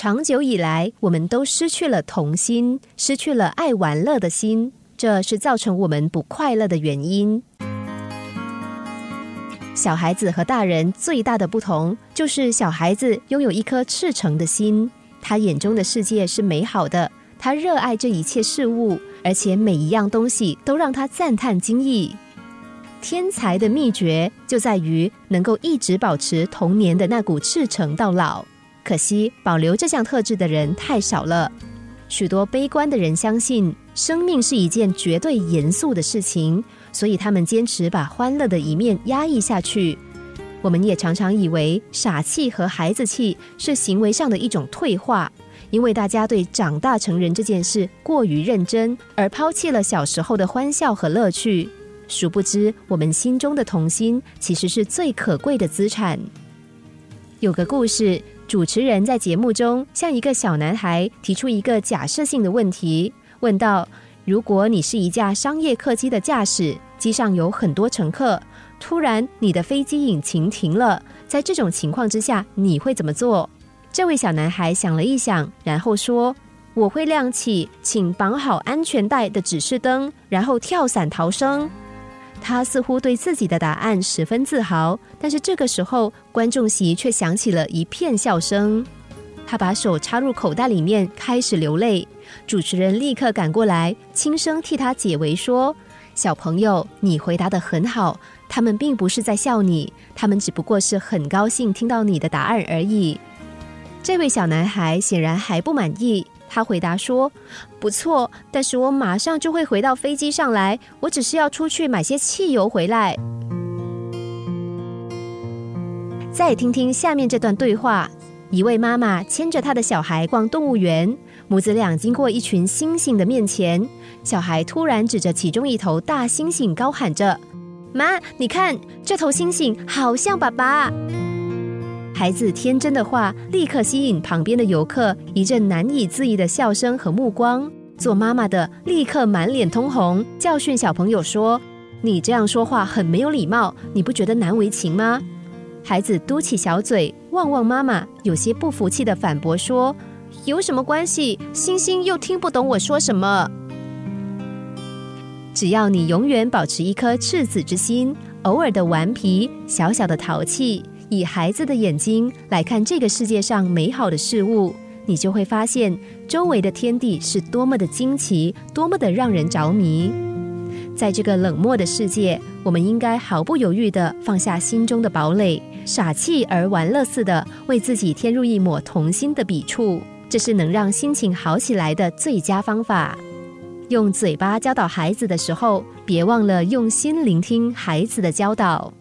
长久以来，我们都失去了童心，失去了爱玩乐的心，这是造成我们不快乐的原因。小孩子和大人最大的不同，就是小孩子拥有一颗赤诚的心，他眼中的世界是美好的，他热爱这一切事物，而且每一样东西都让他赞叹惊异。天才的秘诀就在于能够一直保持童年的那股赤诚到老。可惜，保留这项特质的人太少了。许多悲观的人相信，生命是一件绝对严肃的事情。所以他们坚持把欢乐的一面压抑下去。我们也常常以为傻气和孩子气是行为上的一种退化，因为大家对长大成人这件事过于认真，而抛弃了小时候的欢笑和乐趣。殊不知，我们心中的童心其实是最可贵的资产。有个故事，主持人在节目中向一个小男孩提出一个假设性的问题，问道：“如果你是一架商业客机的驾驶。”机上有很多乘客，突然你的飞机引擎停了，在这种情况之下，你会怎么做？这位小男孩想了一想，然后说：“我会亮起请绑好安全带的指示灯，然后跳伞逃生。”他似乎对自己的答案十分自豪，但是这个时候，观众席却响起了一片笑声。他把手插入口袋里面，开始流泪。主持人立刻赶过来，轻声替他解围说。小朋友，你回答的很好。他们并不是在笑你，他们只不过是很高兴听到你的答案而已。这位小男孩显然还不满意，他回答说：“不错，但是我马上就会回到飞机上来。我只是要出去买些汽油回来。”再听听下面这段对话：一位妈妈牵着她的小孩逛动物园，母子俩经过一群猩猩的面前。小孩突然指着其中一头大猩猩，高喊着：“妈，你看这头猩猩好像爸爸！”孩子天真的话立刻吸引旁边的游客一阵难以自抑的笑声和目光。做妈妈的立刻满脸通红，教训小朋友说：“你这样说话很没有礼貌，你不觉得难为情吗？”孩子嘟起小嘴，望望妈妈，有些不服气的反驳说：“有什么关系？星星又听不懂我说什么。”只要你永远保持一颗赤子之心，偶尔的顽皮，小小的淘气，以孩子的眼睛来看这个世界上美好的事物，你就会发现周围的天地是多么的惊奇，多么的让人着迷。在这个冷漠的世界，我们应该毫不犹豫地放下心中的堡垒，傻气而玩乐似的为自己添入一抹童心的笔触，这是能让心情好起来的最佳方法。用嘴巴教导孩子的时候，别忘了用心聆听孩子的教导。